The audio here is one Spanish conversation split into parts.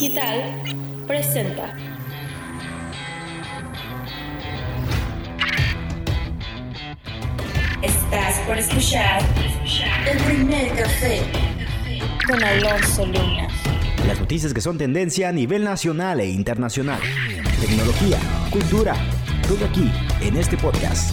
Digital presenta. Estás por escuchar el primer café con Alonso Luna. Las noticias que son tendencia a nivel nacional e internacional. Tecnología, cultura, todo aquí en este podcast.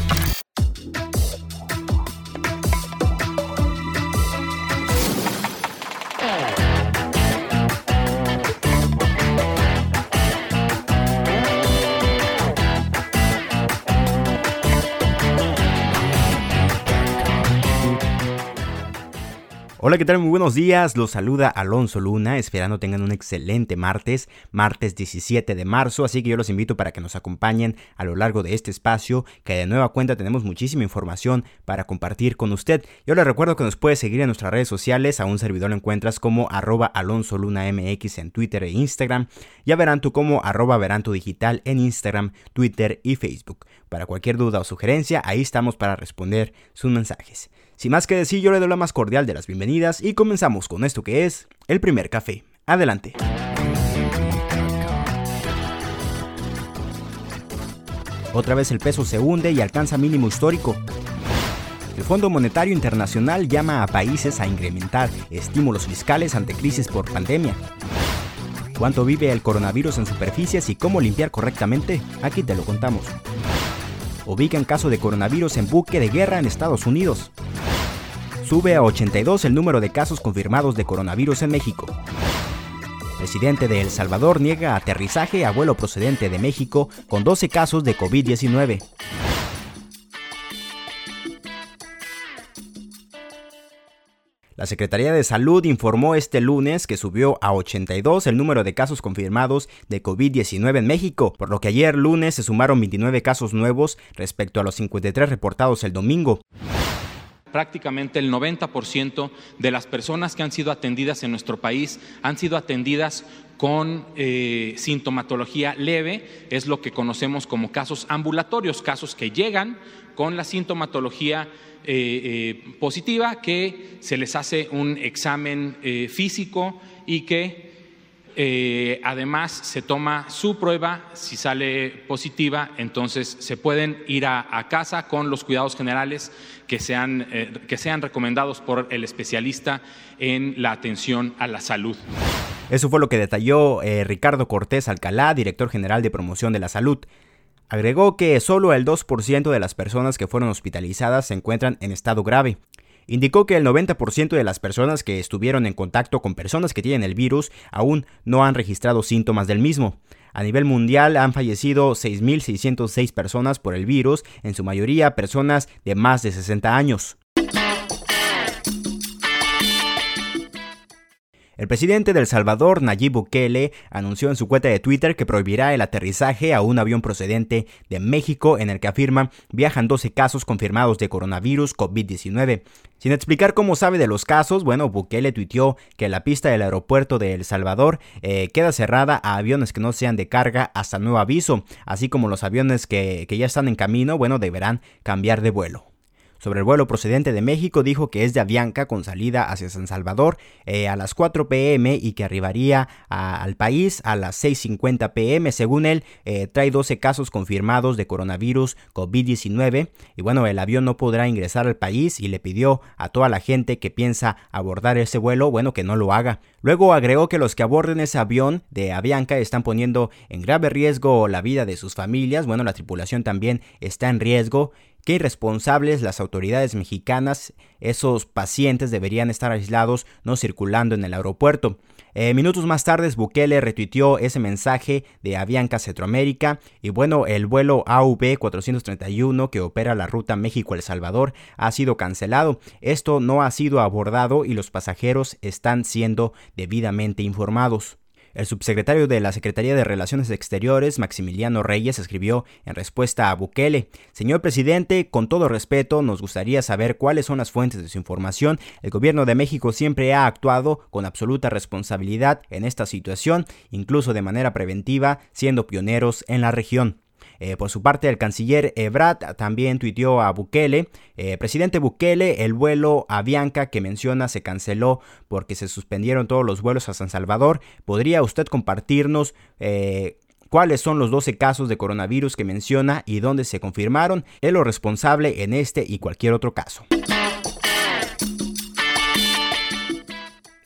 Hola, ¿qué tal? Muy buenos días. Los saluda Alonso Luna, esperando tengan un excelente martes, martes 17 de marzo, así que yo los invito para que nos acompañen a lo largo de este espacio, que de nueva cuenta tenemos muchísima información para compartir con usted. Yo les recuerdo que nos puede seguir en nuestras redes sociales, a un servidor lo encuentras como arroba Alonso Luna MX en Twitter e Instagram, ya verán tú como arroba Veranto Digital en Instagram, Twitter y Facebook. Para cualquier duda o sugerencia, ahí estamos para responder sus mensajes. Sin más que decir, yo le doy la más cordial de las bienvenidas y comenzamos con esto que es el primer café. Adelante. Otra vez el peso se hunde y alcanza mínimo histórico. El Fondo Monetario Internacional llama a países a incrementar estímulos fiscales ante crisis por pandemia. ¿Cuánto vive el coronavirus en superficies y cómo limpiar correctamente? Aquí te lo contamos. Ubican caso de coronavirus en buque de guerra en Estados Unidos. Sube a 82 el número de casos confirmados de coronavirus en México. Presidente de El Salvador niega aterrizaje a vuelo procedente de México con 12 casos de COVID-19. La Secretaría de Salud informó este lunes que subió a 82 el número de casos confirmados de COVID-19 en México, por lo que ayer lunes se sumaron 29 casos nuevos respecto a los 53 reportados el domingo prácticamente el 90% de las personas que han sido atendidas en nuestro país han sido atendidas con eh, sintomatología leve, es lo que conocemos como casos ambulatorios, casos que llegan con la sintomatología eh, eh, positiva, que se les hace un examen físico y que eh, además, se toma su prueba, si sale positiva, entonces se pueden ir a, casa con los cuidados generales que sean, eh, que sean recomendados por el especialista en la atención a la salud. Eso fue lo que detalló eh, Ricardo Cortés Alcalá, director general de promoción de la salud. Agregó que solo el 2% de las personas que fueron hospitalizadas se encuentran en estado grave indicó que el 90% de las personas que estuvieron en contacto con personas que tienen el virus aún no han registrado síntomas del mismo. A nivel mundial han fallecido 6.606 personas por el virus, en su mayoría personas de más de 60 años. El presidente de El Salvador, Nayib Bukele, anunció en su cuenta de Twitter que prohibirá el aterrizaje a un avión procedente de México en el que afirma viajan 12 casos confirmados de coronavirus COVID-19. Sin explicar cómo sabe de los casos, bueno, Bukele tuiteó que la pista del aeropuerto de El Salvador eh, queda cerrada a aviones que no sean de carga hasta nuevo aviso, así como los aviones que, que ya están en camino, bueno, deberán cambiar de vuelo sobre el vuelo procedente de México dijo que es de Avianca con salida hacia San Salvador eh, a las 4 pm y que arribaría al país a las 6.50 pm. Según él, eh, trae 12 casos confirmados de coronavirus COVID-19 y bueno, el avión no podrá ingresar al país y le pidió a toda la gente que piensa abordar ese vuelo, bueno, que no lo haga. Luego agregó que los que aborden ese avión de Avianca están poniendo en grave riesgo la vida de sus familias, bueno, la tripulación también está en riesgo Qué irresponsables las autoridades mexicanas, esos pacientes deberían estar aislados, no circulando en el aeropuerto. Eh, minutos más tarde, Bukele retuiteó ese mensaje de Avianca Centroamérica y bueno, el vuelo AV 431 que opera la ruta México-El Salvador ha sido cancelado. Esto no ha sido abordado y los pasajeros están siendo debidamente informados. El subsecretario de la Secretaría de Relaciones Exteriores, Maximiliano Reyes, escribió en respuesta a Bukele, Señor presidente, con todo respeto, nos gustaría saber cuáles son las fuentes de su información. El gobierno de México siempre ha actuado con absoluta responsabilidad en esta situación, incluso de manera preventiva, siendo pioneros en la región. Eh, por su parte, el canciller Ebrard también tuiteó a Bukele, eh, presidente Bukele, el vuelo a Bianca que menciona se canceló porque se suspendieron todos los vuelos a San Salvador. ¿Podría usted compartirnos eh, cuáles son los 12 casos de coronavirus que menciona y dónde se confirmaron? Es lo responsable en este y cualquier otro caso.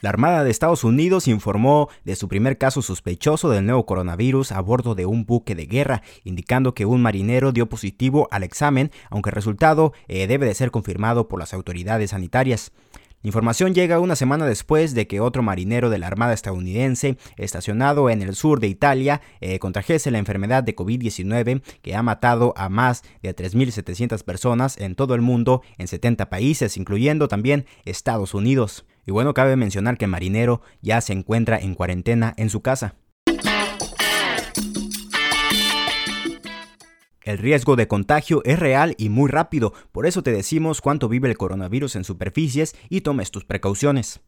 La Armada de Estados Unidos informó de su primer caso sospechoso del nuevo coronavirus a bordo de un buque de guerra, indicando que un marinero dio positivo al examen, aunque el resultado eh, debe de ser confirmado por las autoridades sanitarias. La información llega una semana después de que otro marinero de la Armada estadounidense, estacionado en el sur de Italia, eh, contrajese la enfermedad de COVID-19 que ha matado a más de 3.700 personas en todo el mundo en 70 países, incluyendo también Estados Unidos. Y bueno, cabe mencionar que Marinero ya se encuentra en cuarentena en su casa. El riesgo de contagio es real y muy rápido, por eso te decimos cuánto vive el coronavirus en superficies y tomes tus precauciones.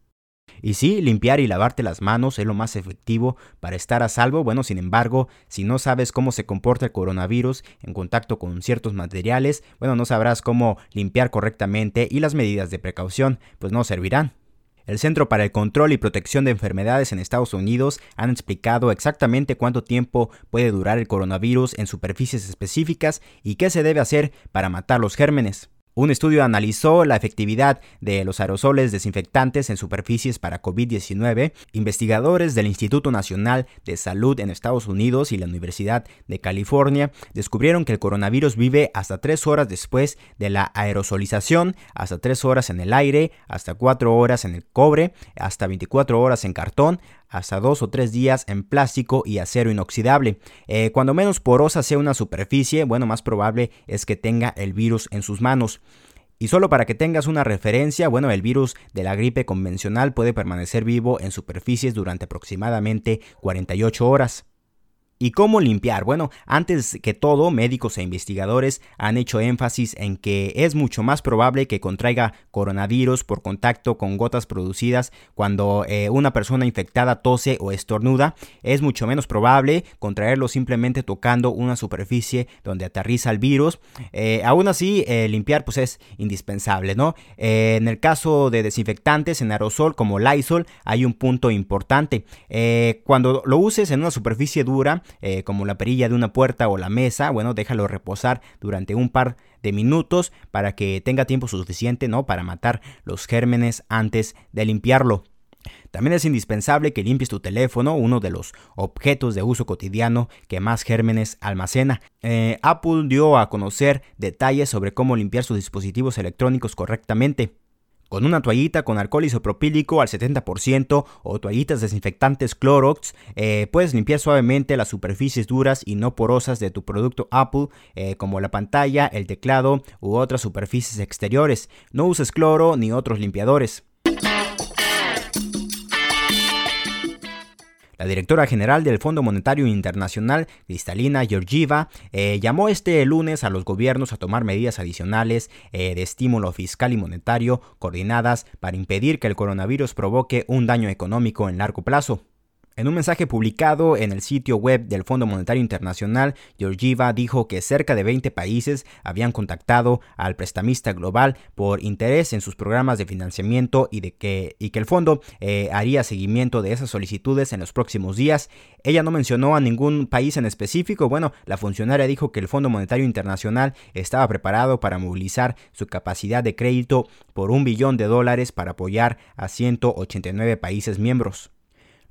Y sí, limpiar y lavarte las manos es lo más efectivo para estar a salvo. Bueno, sin embargo, si no sabes cómo se comporta el coronavirus en contacto con ciertos materiales, bueno, no sabrás cómo limpiar correctamente y las medidas de precaución pues no servirán. El Centro para el Control y Protección de Enfermedades en Estados Unidos han explicado exactamente cuánto tiempo puede durar el coronavirus en superficies específicas y qué se debe hacer para matar los gérmenes. Un estudio analizó la efectividad de los aerosoles desinfectantes en superficies para COVID-19. Investigadores del Instituto Nacional de Salud en Estados Unidos y la Universidad de California descubrieron que el coronavirus vive hasta 3 horas después de la aerosolización, hasta 3 horas en el aire, hasta 4 horas en el cobre, hasta 24 horas en cartón, hasta dos o tres días en plástico y acero inoxidable. Eh, cuando menos porosa sea una superficie, bueno, más probable es que tenga el virus en sus manos. Y solo para que tengas una referencia, bueno, el virus de la gripe convencional puede permanecer vivo en superficies durante aproximadamente 48 horas. ¿Y cómo limpiar? Bueno, antes que todo, médicos e investigadores han hecho énfasis en que es mucho más probable que contraiga coronavirus por contacto con gotas producidas cuando eh, una persona infectada tose o estornuda. Es mucho menos probable contraerlo simplemente tocando una superficie donde aterriza el virus. Eh, aún así, eh, limpiar pues es indispensable, ¿no? en el caso de desinfectantes en aerosol como Lysol hay un punto importante. cuando lo uses en una superficie dura, eh, como la perilla de una puerta o la mesa, bueno, déjalo reposar durante un par de minutos para que tenga tiempo suficiente, ¿no? Para matar los gérmenes antes de limpiarlo. También es indispensable que limpies tu teléfono, uno de los objetos de uso cotidiano que más gérmenes almacena. Eh, Apple dio a conocer detalles sobre cómo limpiar sus dispositivos electrónicos correctamente. Con una toallita con alcohol isopropílico al 70% o toallitas desinfectantes Clorox, eh, puedes limpiar suavemente las superficies duras y no porosas de tu producto Apple, eh, como la pantalla, el teclado u otras superficies exteriores. No uses cloro ni otros limpiadores. La directora general del Fondo Monetario Internacional, Cristalina Georgieva, eh, llamó este lunes a los gobiernos a tomar medidas adicionales eh, de estímulo fiscal y monetario coordinadas para impedir que el coronavirus provoque un daño económico en largo plazo. En un mensaje publicado en el sitio web del Fondo Monetario Internacional, Georgieva dijo que cerca de 20 países habían contactado al prestamista global por interés en sus programas de financiamiento y, de que, y que el fondo eh, haría seguimiento de esas solicitudes en los próximos días. Ella no mencionó a ningún país en específico. Bueno, la funcionaria dijo que el Fondo Monetario Internacional estaba preparado para movilizar su capacidad de crédito por un billón de dólares para apoyar a 189 países miembros.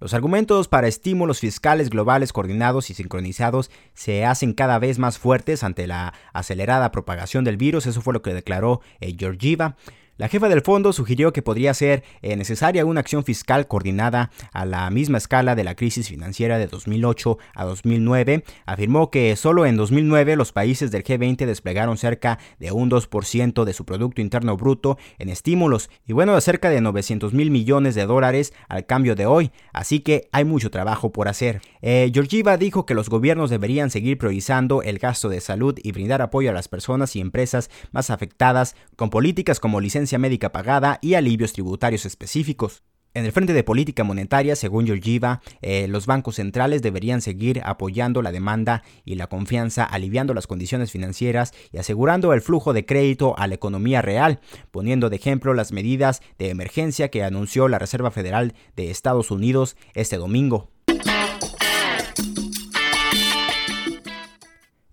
Los argumentos para estímulos fiscales globales coordinados y sincronizados se hacen cada vez más fuertes ante la acelerada propagación del virus, eso fue lo que declaró eh, Georgieva. La jefa del fondo sugirió que podría ser eh, necesaria una acción fiscal coordinada a la misma escala de la crisis financiera de 2008 a 2009. Afirmó que solo en 2009 los países del G20 desplegaron cerca de un 2% de su Producto Interno Bruto en estímulos y bueno, cerca de 900 mil millones de dólares al cambio de hoy. Así que hay mucho trabajo por hacer. Eh, Georgieva dijo que los gobiernos deberían seguir priorizando el gasto de salud y brindar apoyo a las personas y empresas más afectadas con políticas como licencia médica pagada y alivios tributarios específicos. En el frente de política monetaria, según Georgieva, eh, los bancos centrales deberían seguir apoyando la demanda y la confianza, aliviando las condiciones financieras y asegurando el flujo de crédito a la economía real, poniendo de ejemplo las medidas de emergencia que anunció la Reserva Federal de Estados Unidos este domingo.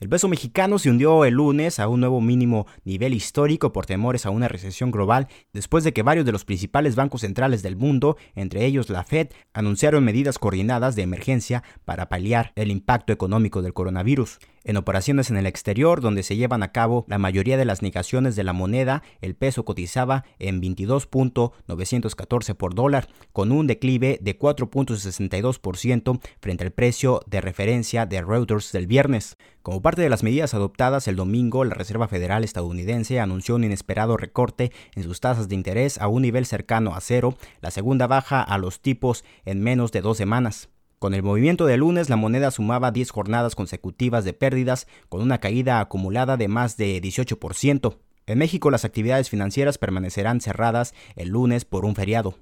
Peso mexicano se hundió el lunes a un nuevo mínimo nivel histórico por temores a una recesión global después de que varios de los principales bancos centrales del mundo, entre ellos la Fed, anunciaron medidas coordinadas de emergencia para paliar el impacto económico del coronavirus. En operaciones en el exterior, donde se llevan a cabo la mayoría de las negaciones de la moneda, el peso cotizaba en 22.914 por dólar, con un declive de 4.62% frente al precio de referencia de Reuters del viernes. Como parte de las medidas adoptadas el domingo, la Reserva Federal estadounidense anunció un inesperado recorte en sus tasas de interés a un nivel cercano a cero, la segunda baja a los tipos en menos de dos semanas. Con el movimiento de lunes, la moneda sumaba 10 jornadas consecutivas de pérdidas, con una caída acumulada de más de 18%. En México, las actividades financieras permanecerán cerradas el lunes por un feriado.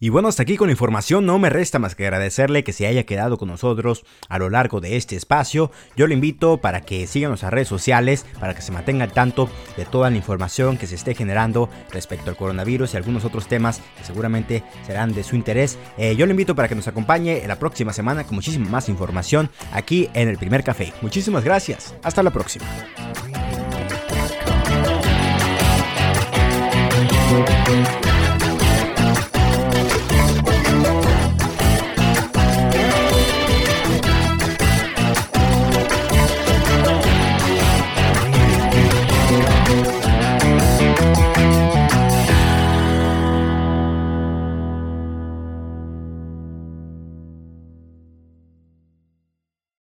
Y bueno, hasta aquí con la información, no me resta más que agradecerle que se haya quedado con nosotros a lo largo de este espacio. Yo lo invito para que sigan nuestras redes sociales, para que se mantenga al tanto de toda la información que se esté generando respecto al coronavirus y algunos otros temas que seguramente serán de su interés. Eh, yo lo invito para que nos acompañe la próxima semana con muchísima más información aquí en el primer café. Muchísimas gracias, hasta la próxima.